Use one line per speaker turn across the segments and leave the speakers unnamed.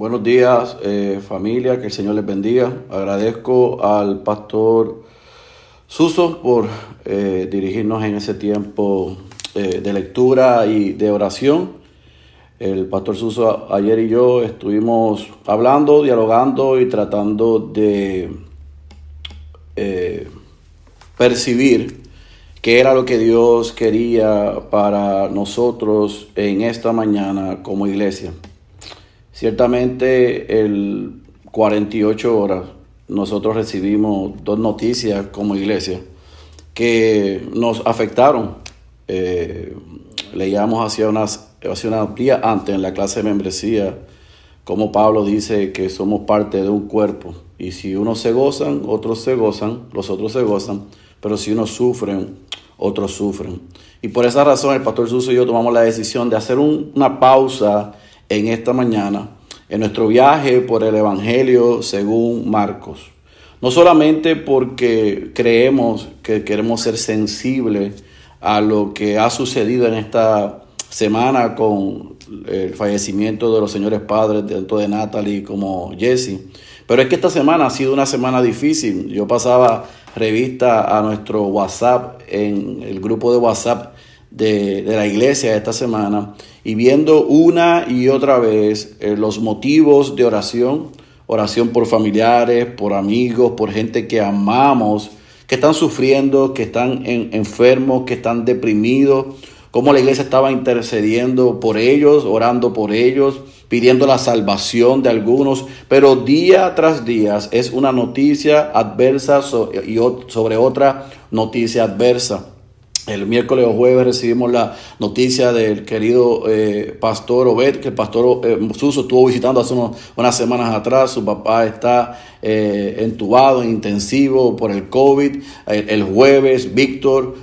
Buenos días eh, familia, que el Señor les bendiga. Agradezco al pastor Suso por eh, dirigirnos en ese tiempo eh, de lectura y de oración. El pastor Suso ayer y yo estuvimos hablando, dialogando y tratando de percibir qué era lo que Dios quería para nosotros en esta mañana como iglesia. Ciertamente el 48 horas nosotros recibimos dos noticias como iglesia que nos afectaron. Eh, leíamos hacia unas, hace unos días antes en la clase de membresía como Pablo dice que somos parte de un cuerpo y si unos se gozan, otros se gozan, los otros se gozan, pero si unos sufren, otros sufren. Y por esa razón el pastor Suso y yo tomamos la decisión de hacer una pausa en esta mañana en nuestro viaje por el Evangelio según Marcos. No solamente porque creemos que queremos ser sensibles a lo que ha sucedido en esta semana con el fallecimiento de los señores padres, tanto de Natalie como Jesse, pero es que esta semana ha sido una semana difícil. Yo pasaba revista a nuestro WhatsApp, en el grupo de WhatsApp de, la iglesia esta semana y viendo una y otra vez eh, los motivos de oración, oración por familiares, por amigos, por gente que amamos, que están sufriendo, que están enfermos, que están deprimidos, cómo la iglesia estaba intercediendo por ellos, orando por ellos, pidiendo la salvación de algunos, pero día tras día es una noticia adversa sobre otra noticia adversa. El miércoles o jueves recibimos la noticia del querido eh, pastor Obed, que el pastor eh, Suso estuvo visitando hace unas semanas atrás. Su papá está eh, entubado en intensivo por el COVID. El, jueves, Víctor,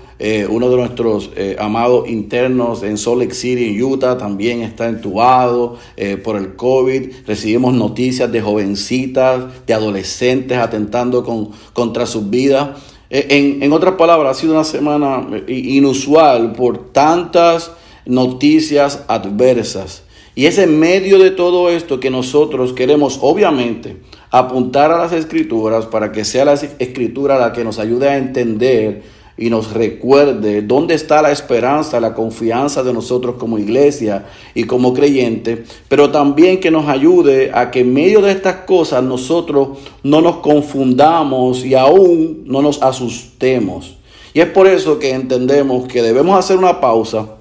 uno de nuestros amados internos en Salt Lake City, en Utah, también está entubado por el COVID. Recibimos noticias de jovencitas, de adolescentes atentando con, contra sus vidas. Eh, en, otras palabras, ha sido una semana eh, inusual por tantas noticias adversas. Y es en medio de todo esto que nosotros queremos, obviamente, apuntar a las escrituras para que sea la escritura la que nos ayude a entender y nos recuerde dónde está la esperanza, la confianza de nosotros como iglesia y como creyente, pero también que nos ayude a que en medio de estas cosas nosotros no nos confundamos y aún no nos asustemos. Y es por eso que entendemos que debemos hacer una pausa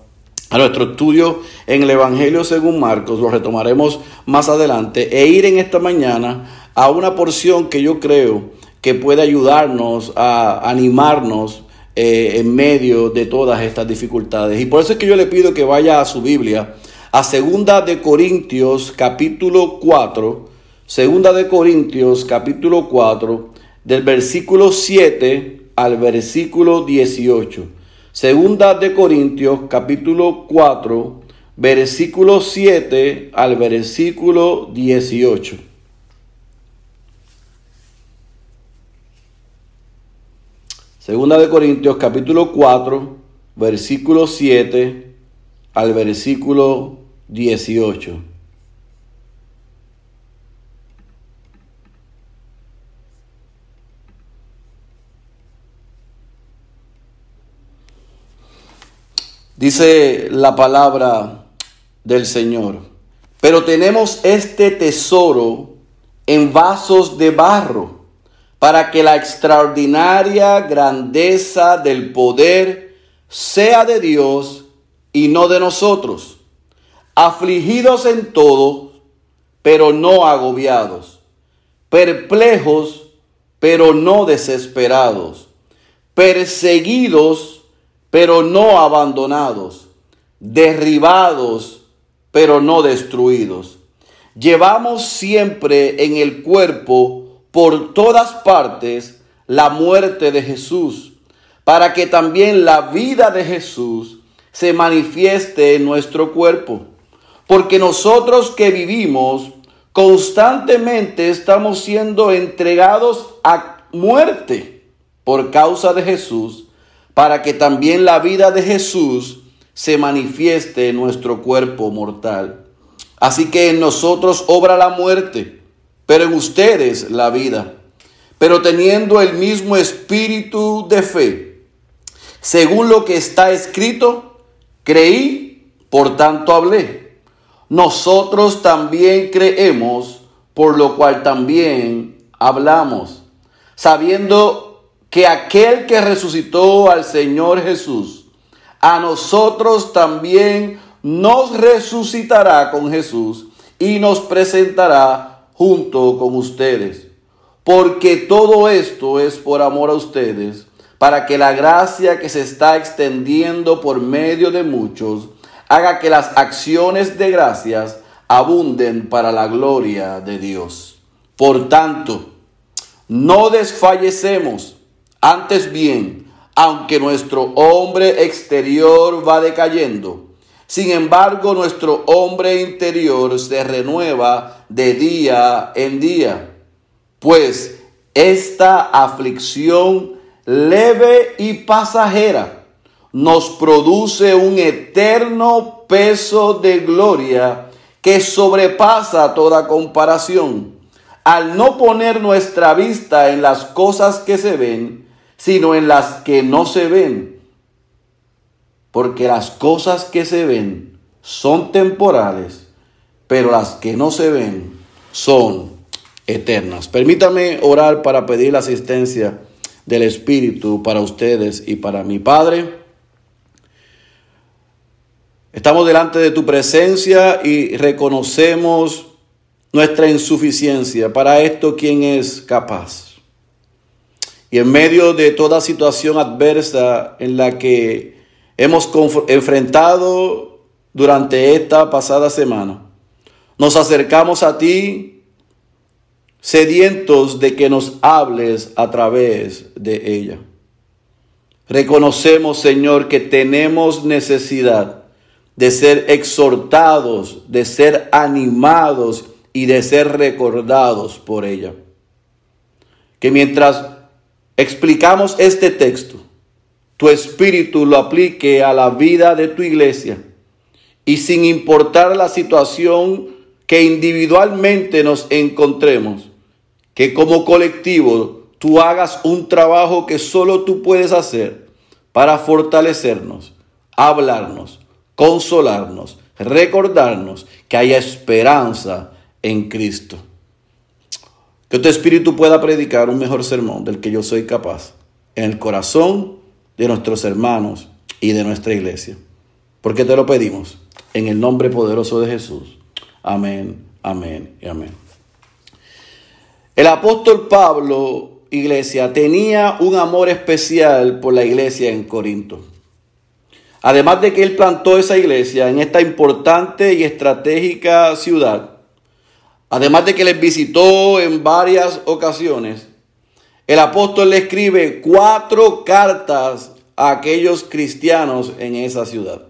a nuestro estudio en el Evangelio según Marcos, lo retomaremos más adelante, e ir en esta mañana a una porción que yo creo que puede ayudarnos a animarnos eh, en medio de todas estas dificultades. Y por eso es que yo le pido que vaya a su Biblia, a Segunda de Corintios capítulo 4, Segunda de Corintios capítulo 4, del versículo 7 al versículo 18. Segunda de Corintios capítulo 4, versículo 7 al versículo 18. Segunda de Corintios capítulo 4, versículo 7 al versículo 18. Dice la palabra del Señor, pero tenemos este tesoro en vasos de barro para que la extraordinaria grandeza del poder sea de Dios y no de nosotros, afligidos en todo, pero no agobiados, perplejos, pero no desesperados, perseguidos, pero no abandonados, derribados, pero no destruidos. Llevamos siempre en el cuerpo por todas partes la muerte de Jesús, para que también la vida de Jesús se manifieste en nuestro cuerpo. Porque nosotros que vivimos constantemente estamos siendo entregados a muerte por causa de Jesús, para que también la vida de Jesús se manifieste en nuestro cuerpo mortal. Así que en nosotros obra la muerte, pero en ustedes la vida. Pero teniendo el mismo espíritu de fe, según lo que está escrito, creí, por tanto hablé. Nosotros también creemos, por lo cual también hablamos, sabiendo que aquel que resucitó al Señor Jesús, a nosotros también nos resucitará con Jesús y nos presentará junto con ustedes. Porque todo esto es por amor a ustedes, para que la gracia que se está extendiendo por medio de muchos haga que las acciones de gracias abunden para la gloria de Dios. Por tanto, no desfallecemos, antes bien, aunque nuestro hombre exterior va decayendo, sin embargo, nuestro hombre interior se renueva de día en día, pues esta aflicción leve y pasajera nos produce un eterno peso de gloria que sobrepasa toda comparación, al no poner nuestra vista en las cosas que se ven, sino en las que no se ven porque las cosas que se ven son temporales, pero las que no se ven son eternas. Permítame orar para pedir la asistencia del Espíritu para ustedes y para mi Padre. Estamos delante de tu presencia y reconocemos nuestra insuficiencia. Para esto, ¿quién es capaz? Y en medio de toda situación adversa en la que hemos enfrentado durante esta pasada semana. Nos acercamos a ti sedientos de que nos hables a través de ella. Reconocemos, Señor, que tenemos necesidad de ser exhortados, de ser animados y de ser recordados por ella. Que mientras explicamos este texto, tu espíritu lo aplique a la vida de tu iglesia y sin importar la situación que individualmente nos encontremos, que como colectivo tú hagas un trabajo que solo tú puedes hacer para fortalecernos, hablarnos, consolarnos, recordarnos que hay esperanza en Cristo. Que tu espíritu pueda predicar un mejor sermón del que yo soy capaz en el corazón de nuestros hermanos y de nuestra iglesia. Porque te lo pedimos en el nombre poderoso de Jesús. Amén, amén y amén. El apóstol Pablo, iglesia, tenía un amor especial por la iglesia en Corinto. Además de que él plantó esa iglesia en esta importante y estratégica ciudad, además de que les visitó en varias ocasiones, el apóstol le escribe cuatro cartas a aquellos cristianos en esa ciudad.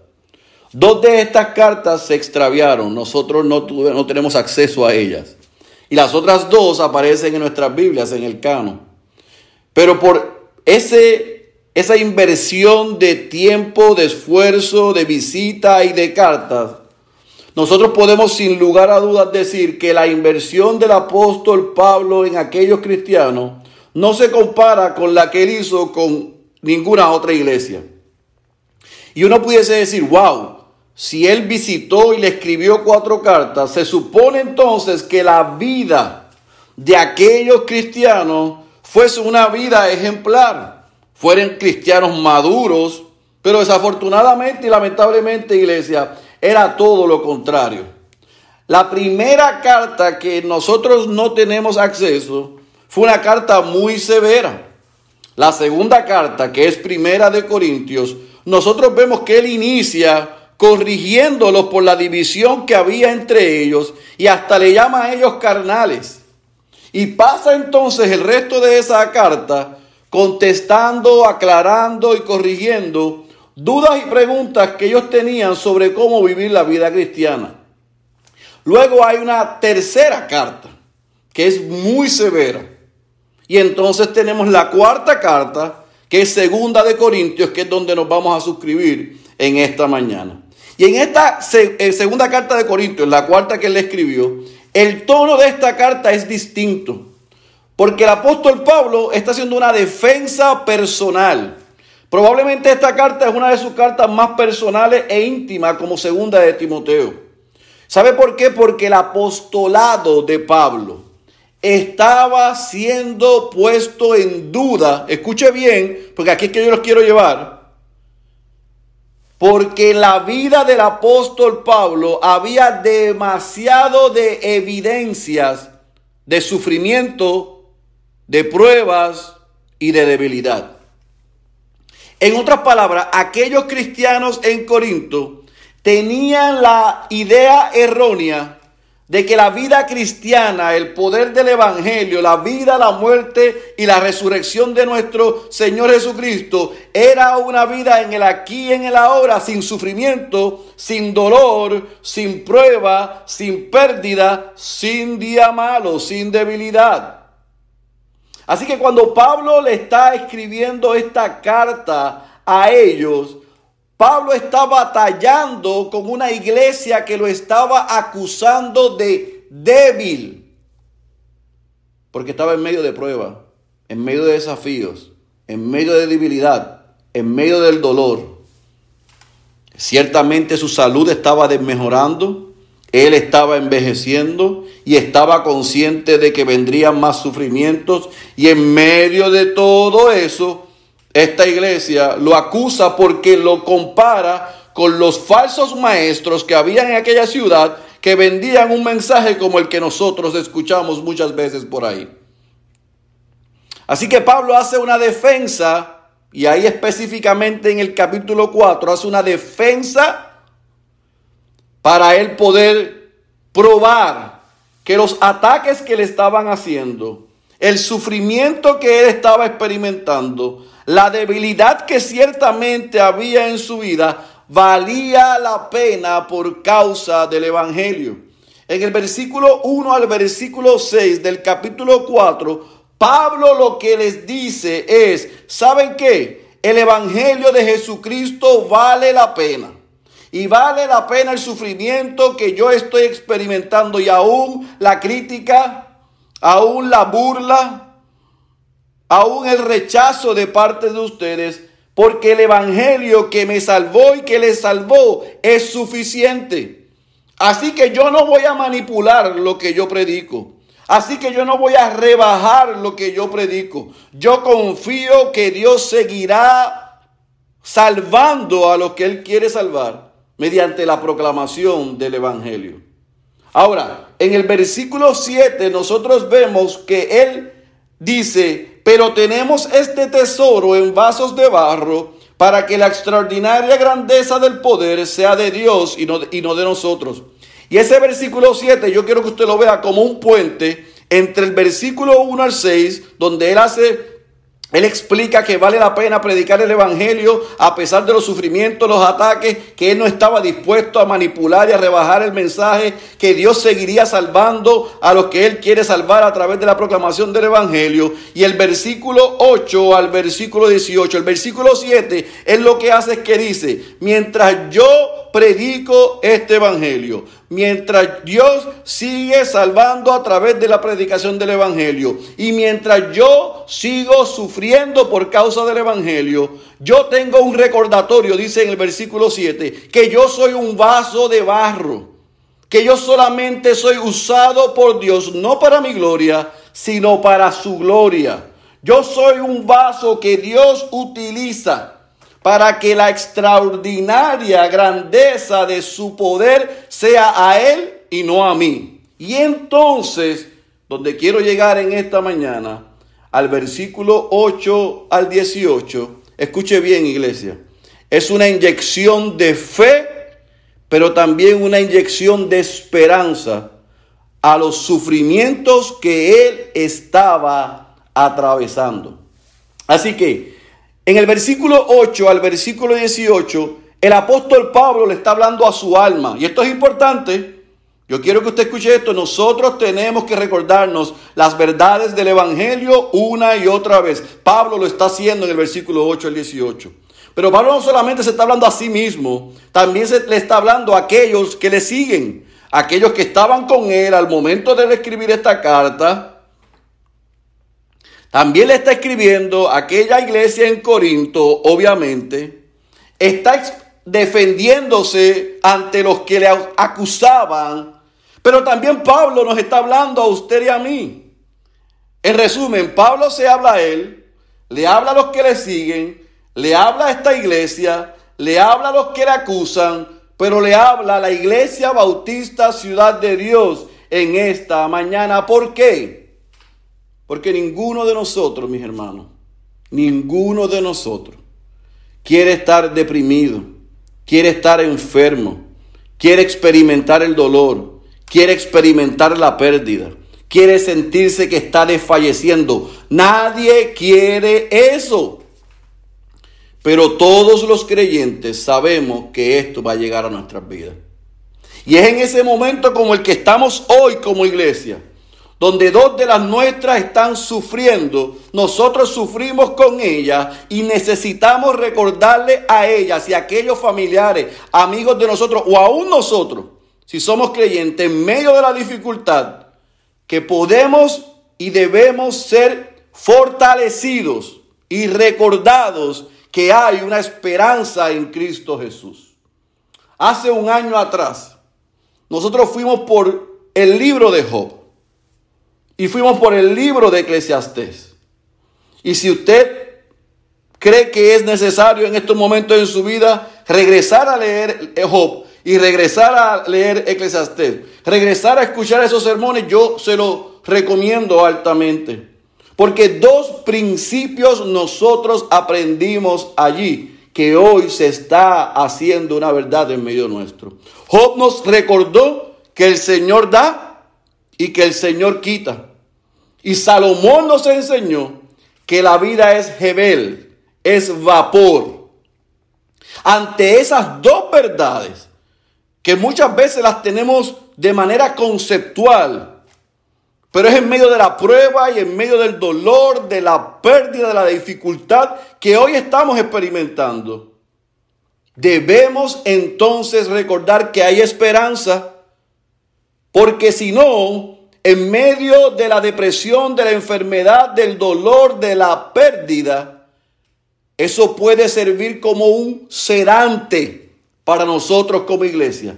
Dos de estas cartas se extraviaron, nosotros no, no tenemos acceso a ellas. Y las otras dos aparecen en nuestras Biblias, en el cano. Pero por ese, esa inversión de tiempo, de esfuerzo, de visita y de cartas, nosotros podemos sin lugar a dudas decir que la inversión del apóstol Pablo en aquellos cristianos no se compara con la que él hizo con ninguna otra iglesia. Y uno pudiese decir, wow, si él visitó y le escribió cuatro cartas, se supone entonces que la vida de aquellos cristianos fuese una vida ejemplar. Fueron cristianos maduros, pero desafortunadamente y lamentablemente, iglesia, era todo lo contrario. La primera carta que nosotros no tenemos acceso fue una carta muy severa. La segunda carta, que es primera de Corintios, nosotros vemos que él inicia corrigiéndolos por la división que había entre ellos y hasta le llama a ellos carnales. Y pasa entonces el resto de esa carta contestando, aclarando y corrigiendo dudas y preguntas que ellos tenían sobre cómo vivir la vida cristiana. Luego hay una tercera carta que es muy severa y entonces tenemos la cuarta carta, que es segunda de Corintios, que es donde nos vamos a suscribir en esta mañana. Y en esta eh, segunda carta de Corintios, la cuarta que él escribió, el tono de esta carta es distinto. Porque el apóstol Pablo está haciendo una defensa personal. Probablemente esta carta es una de sus cartas más personales e íntimas como segunda de Timoteo. ¿Sabe por qué? Porque el apostolado de Pablo estaba siendo puesto en duda. Escuche bien, porque aquí es que yo los quiero llevar. Porque la vida del apóstol Pablo había demasiado de evidencias de sufrimiento, de pruebas y de debilidad. En otras palabras, aquellos cristianos en Corinto tenían la idea errónea de que la vida cristiana, el poder del Evangelio, la vida, la muerte y la resurrección de nuestro Señor Jesucristo era una vida en el aquí y en el ahora, sin sufrimiento, sin dolor, sin prueba, sin pérdida, sin día malo, sin debilidad. Así que cuando Pablo le está escribiendo esta carta a ellos, Pablo está batallando con una iglesia que lo estaba acusando de débil, porque estaba en medio de prueba, en medio de desafíos, en medio de debilidad, en medio del dolor. Ciertamente su salud estaba desmejorando, él estaba envejeciendo y estaba consciente de que vendrían más sufrimientos y en medio de todo eso, esta iglesia lo acusa porque lo compara con los falsos maestros que habían en aquella ciudad que vendían un mensaje como el que nosotros escuchamos muchas veces por ahí. Así que Pablo hace una defensa, y ahí específicamente en el capítulo 4 hace una defensa para él poder probar que los ataques que le estaban haciendo, el sufrimiento que él estaba experimentando, la debilidad que ciertamente había en su vida valía la pena por causa del Evangelio. En el versículo 1 al versículo 6 del capítulo 4, Pablo lo que les dice es, ¿saben qué? El Evangelio de Jesucristo vale la pena. Y vale la pena el sufrimiento que yo estoy experimentando y aún la crítica, aún la burla, aún el rechazo de parte de ustedes, porque el Evangelio que me salvó y que les salvó es suficiente. Así que yo no voy a manipular lo que yo predico. Así que yo no voy a rebajar lo que yo predico. Yo confío que Dios seguirá salvando a los que Él quiere salvar mediante la proclamación del Evangelio. Ahora, en el versículo 7 nosotros vemos que Él dice, pero tenemos este tesoro en vasos de barro para que la extraordinaria grandeza del poder sea de Dios y no, y no de nosotros. Y ese versículo 7 yo quiero que usted lo vea como un puente entre el versículo 1 al 6, donde él hace él explica que vale la pena predicar el Evangelio a pesar de los sufrimientos, los ataques, que él no estaba dispuesto a manipular y a rebajar el mensaje, que Dios seguiría salvando a los que él quiere salvar a través de la proclamación del Evangelio. Y el versículo 8 al versículo 18, el versículo 7 es lo que hace es que dice, mientras yo predico este Evangelio, mientras Dios sigue salvando a través de la predicación del Evangelio y mientras yo sigo sufriendo por causa del Evangelio, yo tengo un recordatorio, dice en el versículo 7, que yo soy un vaso de barro, que yo solamente soy usado por Dios, no para mi gloria, sino para su gloria. Yo soy un vaso que Dios utiliza para que la extraordinaria grandeza de su poder sea a Él y no a mí. Y entonces, donde quiero llegar en esta mañana, al versículo 8 al 18, escuche bien iglesia, es una inyección de fe, pero también una inyección de esperanza a los sufrimientos que él estaba atravesando. Así que en el versículo 8 al versículo 18, el apóstol Pablo le está hablando a su alma. Y esto es importante. Yo quiero que usted escuche esto. Nosotros tenemos que recordarnos las verdades del Evangelio una y otra vez. Pablo lo está haciendo en el versículo 8 al 18. Pero Pablo no solamente se está hablando a sí mismo, también se le está hablando a aquellos que le siguen, aquellos que estaban con él al momento de escribir esta carta. También le está escribiendo aquella iglesia en Corinto, obviamente. Está defendiéndose ante los que le acusaban. Pero también Pablo nos está hablando a usted y a mí. En resumen, Pablo se habla a él, le habla a los que le siguen, le habla a esta iglesia, le habla a los que le acusan, pero le habla a la iglesia bautista ciudad de Dios en esta mañana. ¿Por qué? Porque ninguno de nosotros, mis hermanos, ninguno de nosotros quiere estar deprimido, quiere estar enfermo, quiere experimentar el dolor, quiere experimentar la pérdida, quiere sentirse que está desfalleciendo. Nadie quiere eso. Pero todos los creyentes sabemos que esto va a llegar a nuestras vidas. Y es en ese momento como el que estamos hoy como iglesia, donde dos de las nuestras están sufriendo, nosotros sufrimos con ellas y necesitamos recordarle a ellas y a aquellos familiares, amigos de nosotros o aún nosotros, si somos creyentes en medio de la dificultad, que podemos y debemos ser fortalecidos y recordados que hay una esperanza en Cristo Jesús. Hace un año atrás, nosotros fuimos por el libro de Job y fuimos por el libro de Eclesiastés. Y si usted cree que es necesario en estos momentos en su vida regresar a leer Job y regresar a leer Eclesiastés, regresar a escuchar esos sermones, yo se lo recomiendo altamente. Porque dos principios nosotros aprendimos allí que hoy se está haciendo una verdad en medio nuestro. Job nos recordó que el Señor da y que el Señor quita. Y Salomón nos enseñó que la vida es Jebel, es vapor. Ante esas dos verdades, que muchas veces las tenemos de manera conceptual, pero es en medio de la prueba y en medio del dolor, de la pérdida, de la dificultad que hoy estamos experimentando. Debemos entonces recordar que hay esperanza, porque si no, en medio de la depresión, de la enfermedad, del dolor, de la pérdida, eso puede servir como un sedante para nosotros como iglesia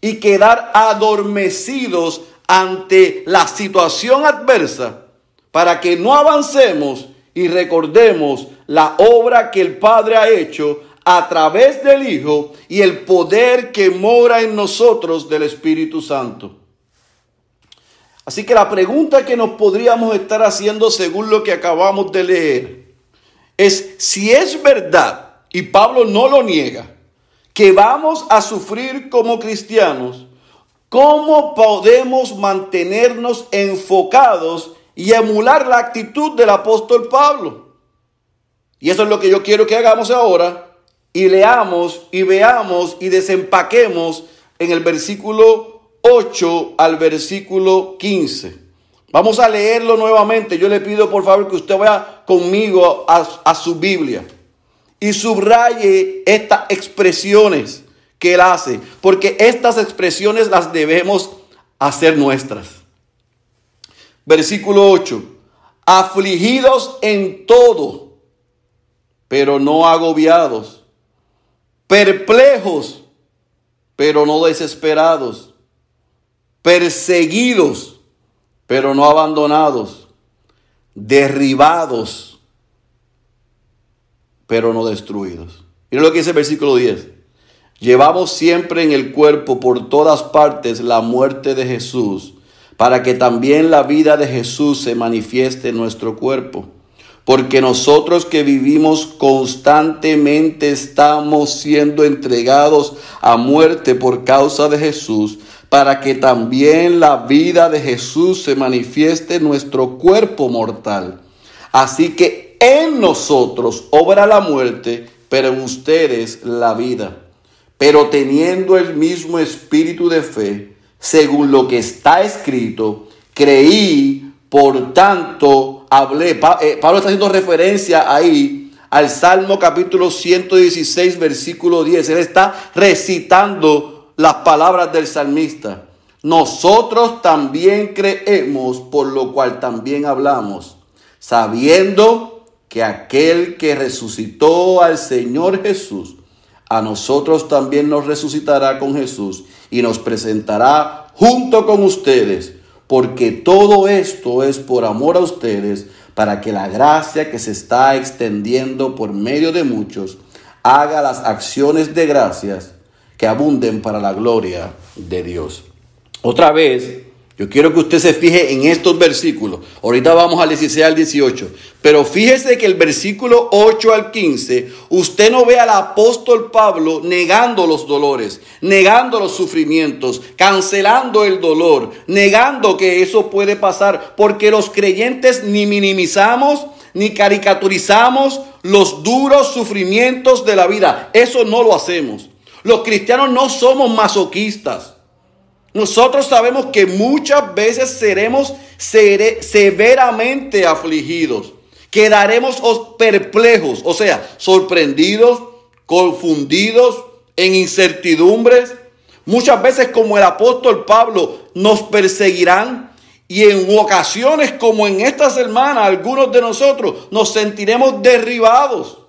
y quedar adormecidos ante la situación adversa para que no avancemos y recordemos la obra que el Padre ha hecho a través del Hijo y el poder que mora en nosotros del Espíritu Santo. Así que la pregunta que nos podríamos estar haciendo según lo que acabamos de leer es si es verdad, y Pablo no lo niega, que vamos a sufrir como cristianos, ¿Cómo podemos mantenernos enfocados y emular la actitud del apóstol Pablo? Y eso es lo que yo quiero que hagamos ahora y leamos y veamos y desempaquemos en el versículo 8 al versículo 15. Vamos a leerlo nuevamente. Yo le pido por favor que usted vaya conmigo a, a su Biblia y subraye estas expresiones que Él hace, porque estas expresiones las debemos hacer nuestras. Versículo 8, afligidos en todo, pero no agobiados, perplejos, pero no desesperados, perseguidos, pero no abandonados, derribados, pero no destruidos. Miren lo que dice el versículo 10. Llevamos siempre en el cuerpo por todas partes la muerte de Jesús, para que también la vida de Jesús se manifieste en nuestro cuerpo. Porque nosotros que vivimos constantemente estamos siendo entregados a muerte por causa de Jesús, para que también la vida de Jesús se manifieste en nuestro cuerpo mortal. Así que en nosotros obra la muerte, pero en ustedes la vida pero teniendo el mismo espíritu de fe, según lo que está escrito, creí, por tanto hablé. Eh, Pablo está haciendo referencia ahí al Salmo capítulo 116, versículo 10. Él está recitando las palabras del salmista. Nosotros también creemos, por lo cual también hablamos, sabiendo que aquel que resucitó al Señor Jesús, a nosotros también nos resucitará con Jesús y nos presentará junto con ustedes, porque todo esto es por amor a ustedes, para que la gracia que se está extendiendo por medio de muchos haga las acciones de gracias que abunden para la gloria de Dios. Otra vez, yo quiero que usted se fije en estos versículos. Ahorita vamos al 16 al 18. Pero fíjese que el versículo 8 al 15, usted no ve al apóstol Pablo negando los dolores, negando los sufrimientos, cancelando el dolor, negando que eso puede pasar, porque los creyentes ni minimizamos ni caricaturizamos los duros sufrimientos de la vida. Eso no lo hacemos. Los cristianos no somos masoquistas. Nosotros sabemos que muchas veces seremos severamente afligidos, quedaremos perplejos, o sea, sorprendidos, confundidos, en incertidumbres. Muchas veces como el apóstol Pablo nos perseguirán y en ocasiones como en esta semana algunos de nosotros nos sentiremos derribados.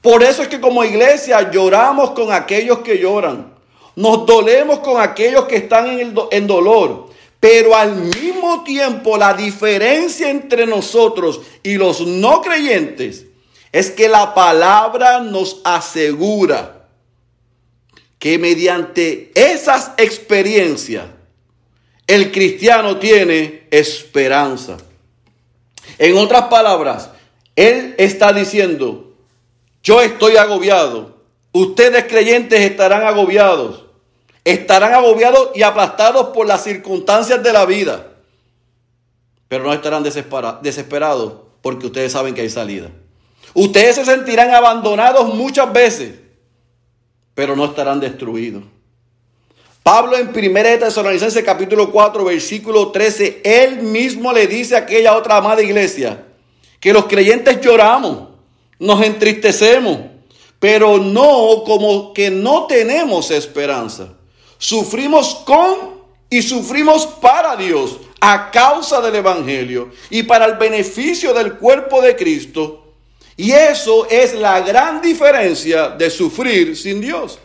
Por eso es que como iglesia lloramos con aquellos que lloran. Nos dolemos con aquellos que están en, el en dolor. Pero al mismo tiempo la diferencia entre nosotros y los no creyentes es que la palabra nos asegura que mediante esas experiencias el cristiano tiene esperanza. En otras palabras, él está diciendo, yo estoy agobiado, ustedes creyentes estarán agobiados, estarán agobiados y aplastados por las circunstancias de la vida. Pero no estarán desesperados porque ustedes saben que hay salida. Ustedes se sentirán abandonados muchas veces, pero no estarán destruidos. Pablo en 1 Tesalonicenses capítulo 4 versículo 13, él mismo le dice a aquella otra amada iglesia que los creyentes lloramos, nos entristecemos, pero no como que no tenemos esperanza. Sufrimos con y sufrimos para Dios a causa del Evangelio y para el beneficio del cuerpo de Cristo. Y eso es la gran diferencia de sufrir sin Dios.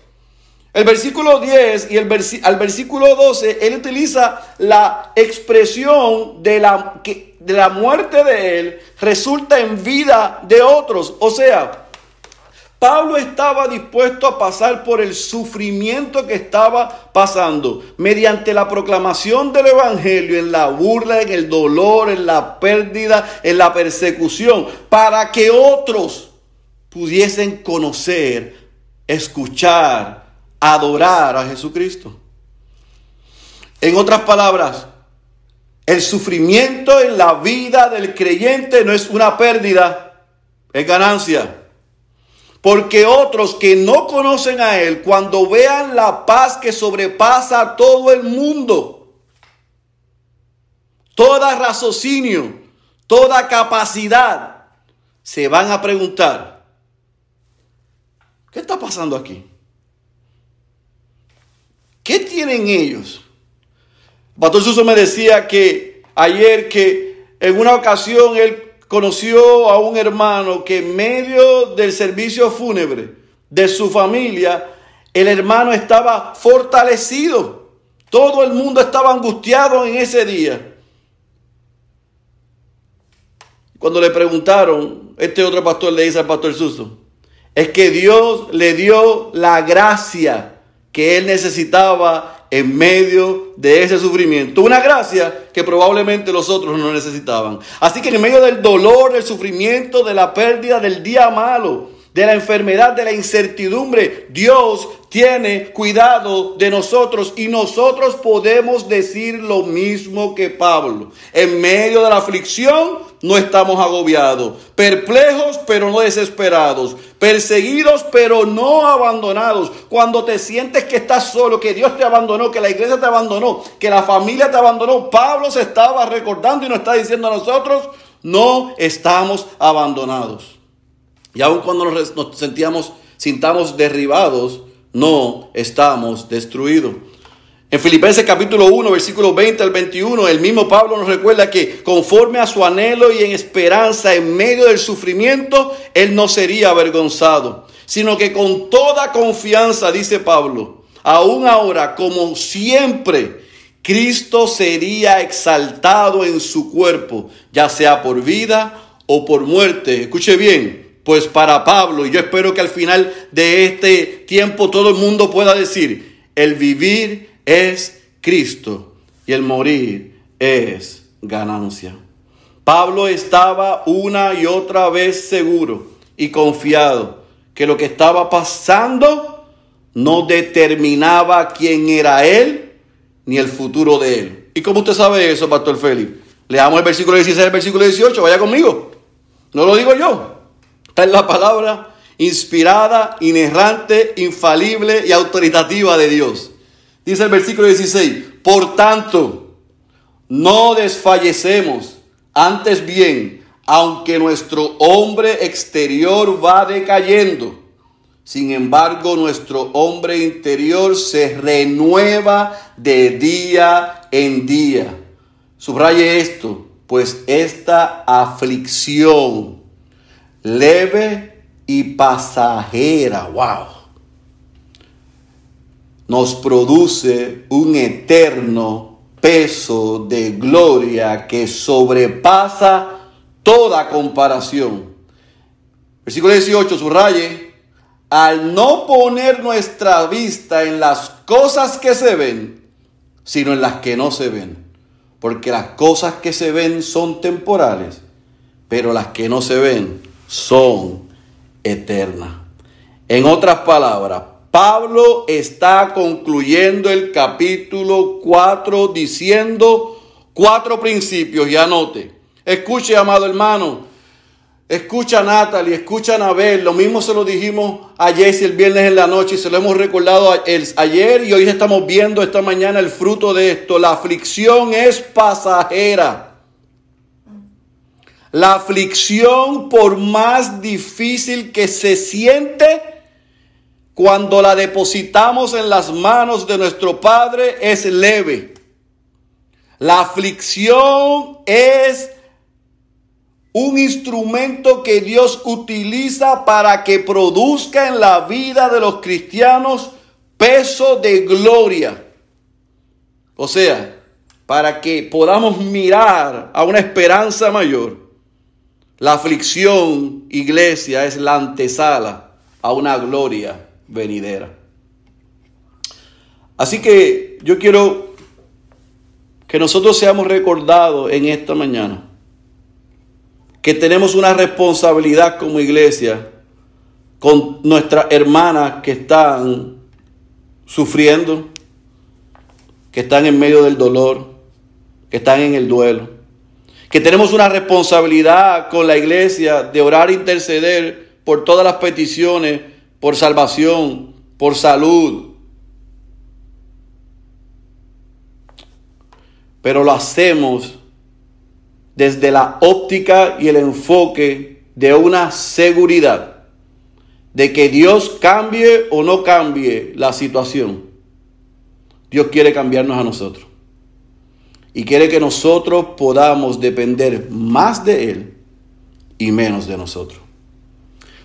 El versículo 10 y el al versículo 12, él utiliza la expresión de la, que, de la muerte de él resulta en vida de otros. O sea, Pablo estaba dispuesto a pasar por el sufrimiento que estaba pasando mediante la proclamación del Evangelio en la burla, en el dolor, en la pérdida, en la persecución, para que otros pudiesen conocer, escuchar, adorar a Jesucristo. En otras palabras, el sufrimiento en la vida del creyente no es una pérdida, es ganancia. Porque otros que no conocen a Él, cuando vean la paz que sobrepasa a todo el mundo, toda raciocinio, toda capacidad, se van a preguntar, ¿qué está pasando aquí? ¿Qué tienen ellos? Pastor Suso me decía que ayer que en una ocasión él conoció a un hermano que en medio del servicio fúnebre de su familia, el hermano estaba fortalecido. Todo el mundo estaba angustiado en ese día. Cuando le preguntaron, este otro pastor le dice al pastor Suso, es que Dios le dio la gracia que él necesitaba en medio de ese sufrimiento. Una gracia que probablemente los otros no necesitaban. Así que en medio del dolor, del sufrimiento, de la pérdida, del día malo, de la enfermedad, de la incertidumbre, Dios tiene cuidado de nosotros y nosotros podemos decir lo mismo que Pablo. En medio de la aflicción no estamos agobiados, perplejos pero no desesperados, perseguidos pero no abandonados. Cuando te sientes que estás solo, que Dios te abandonó, que la iglesia te abandonó, que la familia te abandonó, Pablo se estaba recordando y nos está diciendo a nosotros, no estamos abandonados. Y aun cuando nos, sentíamos, sintamos derribados, no estamos destruidos. En Filipenses capítulo 1, versículo 20 al 21, el mismo Pablo nos recuerda que conforme a su anhelo y en esperanza en medio del sufrimiento, él no sería avergonzado, sino que con toda confianza, dice Pablo, aún ahora como siempre, Cristo sería exaltado en su cuerpo, ya sea por vida o por muerte. Escuche bien, pues para Pablo, y yo espero que al final de este tiempo todo el mundo pueda decir, el vivir es Cristo y el morir es ganancia. Pablo estaba una y otra vez seguro y confiado que lo que estaba pasando no determinaba quién era él ni el futuro de él. ¿Y cómo usted sabe eso, Pastor Félix? Leamos el versículo 16 el versículo 18, vaya conmigo. No lo digo yo. Está en la palabra inspirada, inerrante, infalible y autoritativa de Dios. Dice el versículo 16, por tanto, no desfallecemos, antes bien, aunque nuestro hombre exterior va decayendo, sin embargo nuestro hombre interior se renueva de día en día. Subraye esto, pues esta aflicción leve y pasajera, wow nos produce un eterno peso de gloria que sobrepasa toda comparación. Versículo 18, subraye, al no poner nuestra vista en las cosas que se ven, sino en las que no se ven. Porque las cosas que se ven son temporales, pero las que no se ven son eternas. En otras palabras, Pablo está concluyendo el capítulo 4 diciendo cuatro principios y anote. Escuche, amado hermano. Escucha a Natalie, escucha a Nabel. Lo mismo se lo dijimos ayer y el viernes en la noche y se lo hemos recordado ayer y hoy estamos viendo esta mañana el fruto de esto. La aflicción es pasajera. La aflicción, por más difícil que se siente, cuando la depositamos en las manos de nuestro Padre es leve. La aflicción es un instrumento que Dios utiliza para que produzca en la vida de los cristianos peso de gloria. O sea, para que podamos mirar a una esperanza mayor. La aflicción, iglesia, es la antesala a una gloria venidera. Así que yo quiero que nosotros seamos recordados en esta mañana que tenemos una responsabilidad como iglesia con nuestras hermanas que están sufriendo, que están en medio del dolor, que están en el duelo. Que tenemos una responsabilidad con la iglesia de orar e interceder por todas las peticiones por salvación, por salud. Pero lo hacemos desde la óptica y el enfoque de una seguridad de que Dios cambie o no cambie la situación. Dios quiere cambiarnos a nosotros. Y quiere que nosotros podamos depender más de Él y menos de nosotros.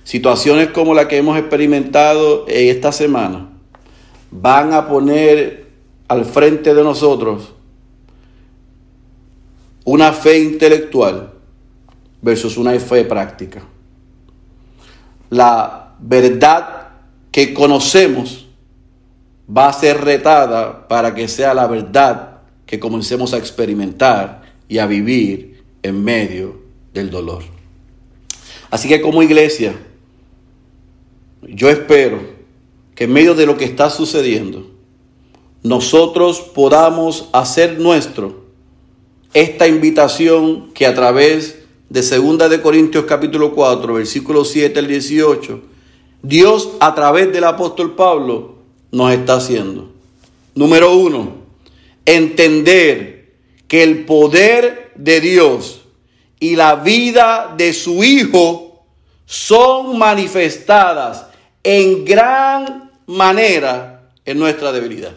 Situaciones como la que hemos experimentado esta semana van a poner al frente de nosotros una fe intelectual versus una fe práctica. La verdad que conocemos va a ser retada para que sea la verdad que comencemos a experimentar y a vivir en medio del dolor. Así que como iglesia, yo espero que en medio de lo que está sucediendo, nosotros podamos hacer nuestro esta invitación que a través de 2 de Corintios capítulo 4, versículo 7 al 18, Dios a través del apóstol Pablo nos está haciendo. Número uno, entender que el poder de Dios y la vida de su Hijo son manifestadas en gran manera en nuestra debilidad.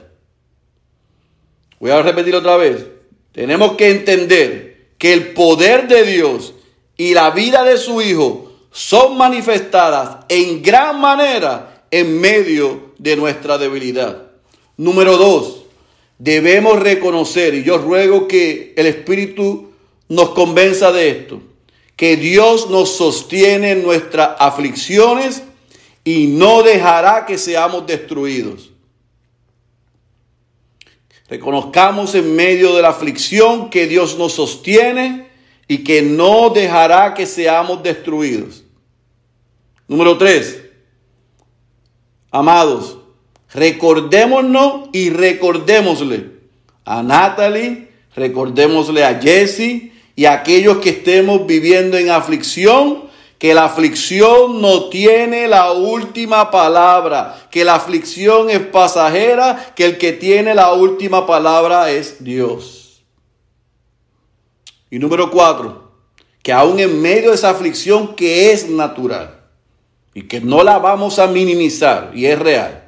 Voy a repetir otra vez. Tenemos que entender que el poder de Dios y la vida de su Hijo son manifestadas en gran manera en medio de nuestra debilidad. Número dos, debemos reconocer, y yo ruego que el Espíritu nos convenza de esto, que Dios nos sostiene en nuestras aflicciones y no dejará que seamos destruidos. Reconozcamos en medio de la aflicción que Dios nos sostiene y que no dejará que seamos destruidos. Número tres, amados, recordémonos y recordémosle a Natalie, recordémosle a Jesse y a aquellos que estemos viviendo en aflicción, que la aflicción no tiene la última palabra, que la aflicción es pasajera, que el que tiene la última palabra es Dios. Y número cuatro, que aún en medio de esa aflicción que es natural y que no la vamos a minimizar y es real,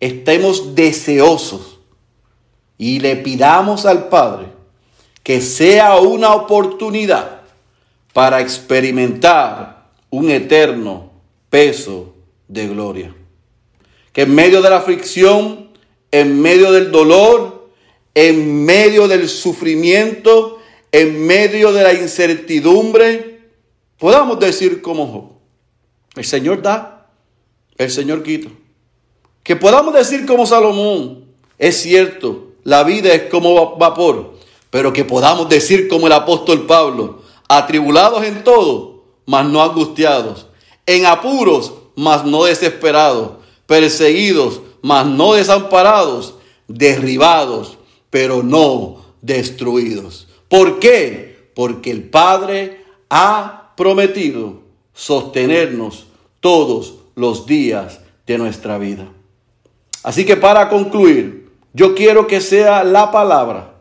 estemos deseosos y le pidamos al Padre que sea una oportunidad para experimentar un eterno peso de gloria. Que en medio de la aflicción, en medio del dolor, en medio del sufrimiento, en medio de la incertidumbre, podamos decir como el Señor da, el Señor quita. Que podamos decir como Salomón, es cierto, la vida es como vapor, pero que podamos decir como el apóstol Pablo, atribulados en todo, mas no angustiados, en apuros, mas no desesperados, perseguidos, mas no desamparados, derribados, pero no destruidos. ¿Por qué? Porque el Padre ha prometido sostenernos todos los días de nuestra vida. Así que para concluir, yo quiero que sea la palabra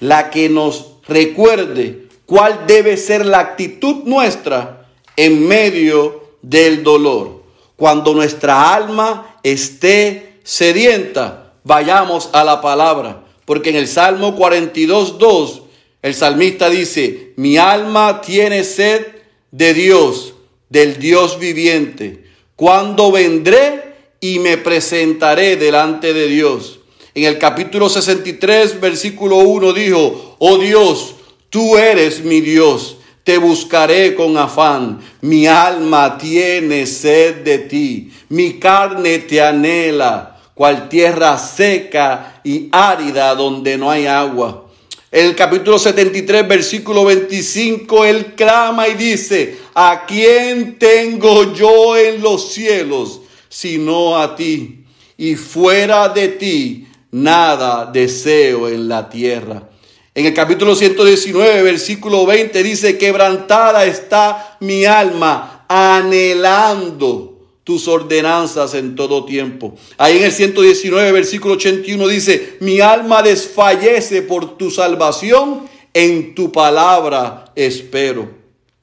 la que nos recuerde cuál debe ser la actitud nuestra en medio del dolor. Cuando nuestra alma esté sedienta, vayamos a la palabra. Porque en el Salmo 42, 2, el salmista dice, mi alma tiene sed de Dios, del Dios viviente. Cuando vendré y me presentaré delante de Dios. En el capítulo 63, versículo 1 dijo, oh Dios, tú eres mi Dios, te buscaré con afán, mi alma tiene sed de ti, mi carne te anhela, cual tierra seca y árida donde no hay agua. En el capítulo 73, versículo 25, él clama y dice, ¿a quién tengo yo en los cielos? Sino a ti, y fuera de ti nada deseo en la tierra. En el capítulo 119, versículo 20 dice, quebrantada está mi alma, anhelando tus ordenanzas en todo tiempo. Ahí en el 119, versículo 81 dice, mi alma desfallece por tu salvación, en tu palabra espero.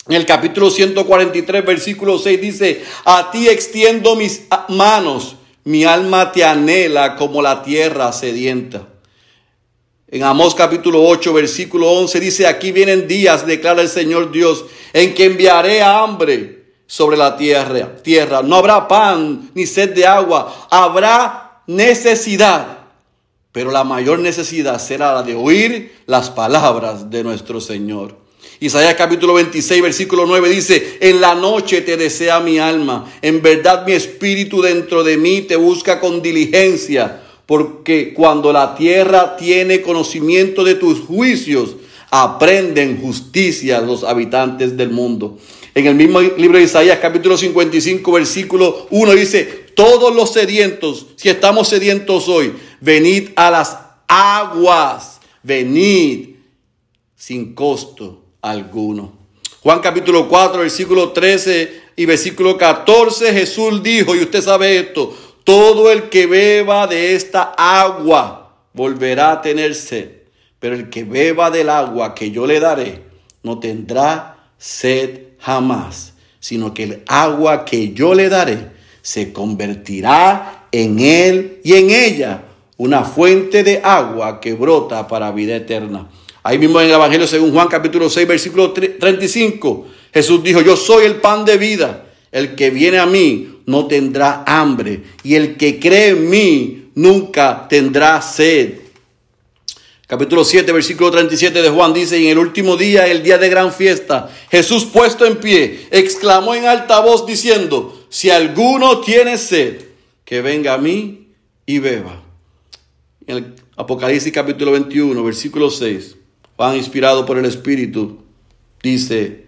En el capítulo 143, versículo 6 dice, a ti extiendo mis manos, mi alma te anhela como la tierra sedienta. En Amós capítulo 8, versículo 11 dice, aquí vienen días, declara el Señor Dios, en que enviaré hambre sobre la tierra. tierra. No habrá pan ni sed de agua, habrá necesidad. Pero la mayor necesidad será la de oír las palabras de nuestro Señor. Isaías capítulo 26, versículo 9 dice, en la noche te desea mi alma, en verdad mi espíritu dentro de mí te busca con diligencia, porque cuando la tierra tiene conocimiento de tus juicios, aprenden justicia los habitantes del mundo. En el mismo libro de Isaías capítulo 55, versículo 1 dice, todos los sedientos, si estamos sedientos hoy, venid a las aguas, venid sin costo alguno. Juan capítulo 4, versículo 13 y versículo 14, Jesús dijo, y usted sabe esto, todo el que beba de esta agua volverá a tener sed, pero el que beba del agua que yo le daré no tendrá sed jamás, sino que el agua que yo le daré se convertirá en él y en ella una fuente de agua que brota para vida eterna. Ahí mismo en el Evangelio según Juan capítulo 6 versículo 35, Jesús dijo, yo soy el pan de vida. El que viene a mí no tendrá hambre y el que cree en mí nunca tendrá sed. Capítulo 7, versículo 37 de Juan dice, en el último día, el día de gran fiesta, Jesús puesto en pie, exclamó en alta voz diciendo, si alguno tiene sed, que venga a mí y beba. En el Apocalipsis capítulo 21, versículo 6, Juan inspirado por el Espíritu, dice,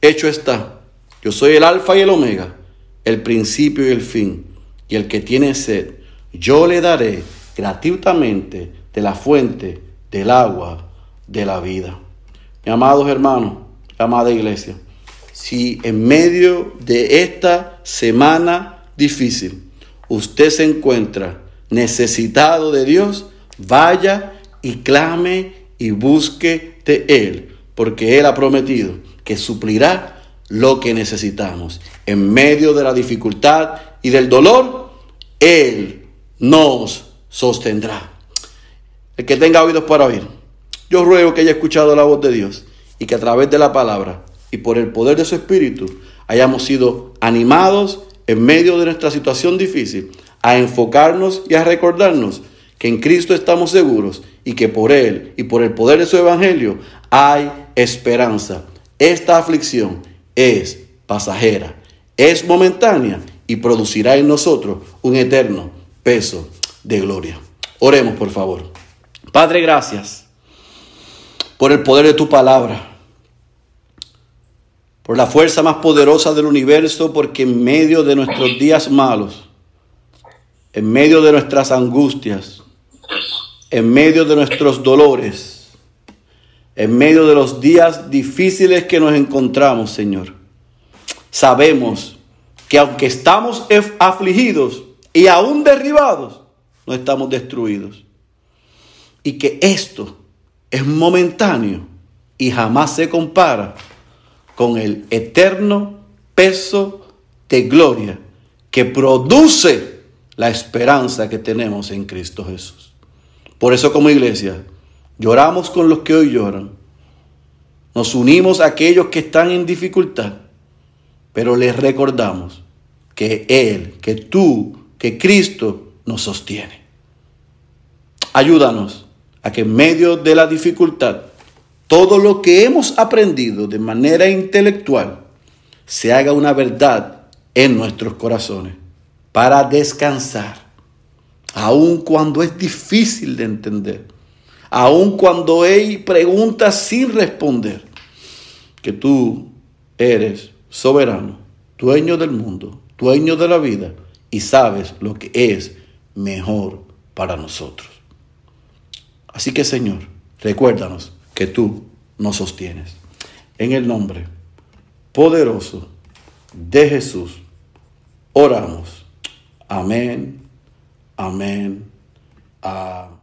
hecho está, yo soy el alfa y el omega, el principio y el fin, y el que tiene sed, yo le daré gratuitamente de la fuente del agua de la vida. Mi amados hermanos, amada iglesia, si en medio de esta semana difícil usted se encuentra necesitado de Dios, vaya y clame y busque Él, porque Él ha prometido que suplirá lo que necesitamos. En medio de la dificultad y del dolor, Él nos sostendrá. El que tenga oídos para oír, yo ruego que haya escuchado la voz de Dios y que a través de la palabra y por el poder de su Espíritu hayamos sido animados en medio de nuestra situación difícil a enfocarnos y a recordarnos en Cristo estamos seguros y que por Él y por el poder de su Evangelio hay esperanza. Esta aflicción es pasajera, es momentánea y producirá en nosotros un eterno peso de gloria. Oremos, por favor. Padre, gracias por el poder de tu palabra, por la fuerza más poderosa del universo, porque en medio de nuestros días malos, en medio de nuestras angustias, en medio de nuestros dolores, en medio de los días difíciles que nos encontramos, Señor, sabemos que aunque estamos afligidos y aún derribados, no estamos destruidos y que esto es momentáneo y jamás se compara con el eterno peso de gloria que produce la esperanza que tenemos en Cristo Jesús. Por eso como iglesia lloramos con los que hoy lloran, nos unimos a aquellos que están en dificultad, pero les recordamos que Él, que tú, que Cristo nos sostiene. Ayúdanos a que en medio de la dificultad, todo lo que hemos aprendido de manera intelectual se haga una verdad en nuestros corazones para descansar, aun cuando es difícil de entender, aun cuando hay preguntas sin responder, que tú eres soberano, dueño del mundo, dueño de la vida y sabes lo que es mejor para nosotros. Así que Señor, recuérdanos que tú nos sostienes. En el nombre poderoso de Jesús, oramos. Amén, amén, amén.